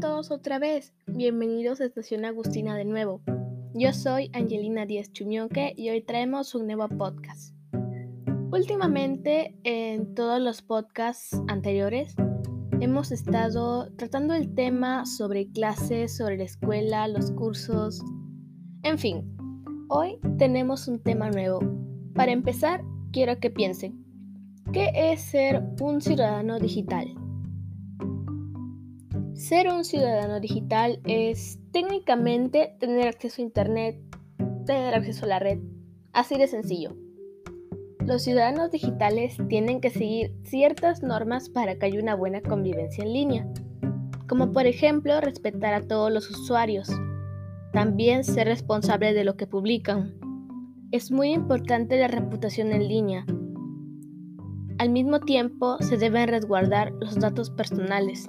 todos otra vez. Bienvenidos a Estación Agustina de nuevo. Yo soy Angelina Díaz Chumioque y hoy traemos un nuevo podcast. Últimamente, en todos los podcasts anteriores, hemos estado tratando el tema sobre clases, sobre la escuela, los cursos, en fin. Hoy tenemos un tema nuevo. Para empezar, quiero que piensen, ¿qué es ser un ciudadano digital? Ser un ciudadano digital es técnicamente tener acceso a Internet, tener acceso a la red, así de sencillo. Los ciudadanos digitales tienen que seguir ciertas normas para que haya una buena convivencia en línea, como por ejemplo respetar a todos los usuarios, también ser responsable de lo que publican. Es muy importante la reputación en línea. Al mismo tiempo, se deben resguardar los datos personales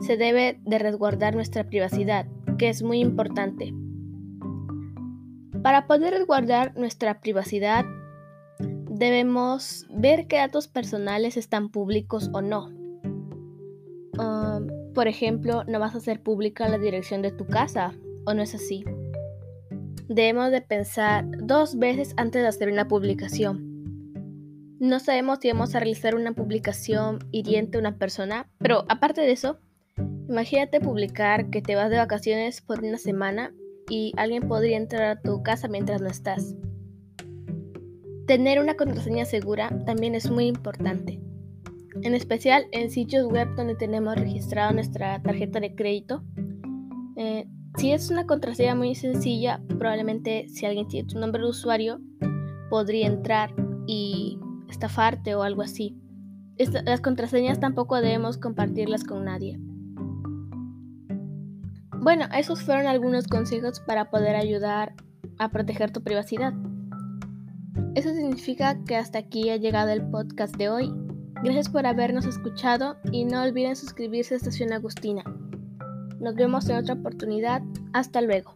se debe de resguardar nuestra privacidad, que es muy importante. Para poder resguardar nuestra privacidad, debemos ver qué datos personales están públicos o no. Um, por ejemplo, no vas a hacer pública la dirección de tu casa, o no es así. Debemos de pensar dos veces antes de hacer una publicación. No sabemos si vamos a realizar una publicación hiriente a una persona, pero aparte de eso, Imagínate publicar que te vas de vacaciones por una semana y alguien podría entrar a tu casa mientras no estás. Tener una contraseña segura también es muy importante, en especial en sitios web donde tenemos registrado nuestra tarjeta de crédito. Eh, si es una contraseña muy sencilla, probablemente si alguien tiene tu nombre de usuario, podría entrar y estafarte o algo así. las contraseñas tampoco debemos compartirlas con nadie. Bueno, esos fueron algunos consejos para poder ayudar a proteger tu privacidad. Eso significa que hasta aquí ha llegado el podcast de hoy. Gracias por habernos escuchado y no olviden suscribirse a Estación Agustina. Nos vemos en otra oportunidad. Hasta luego.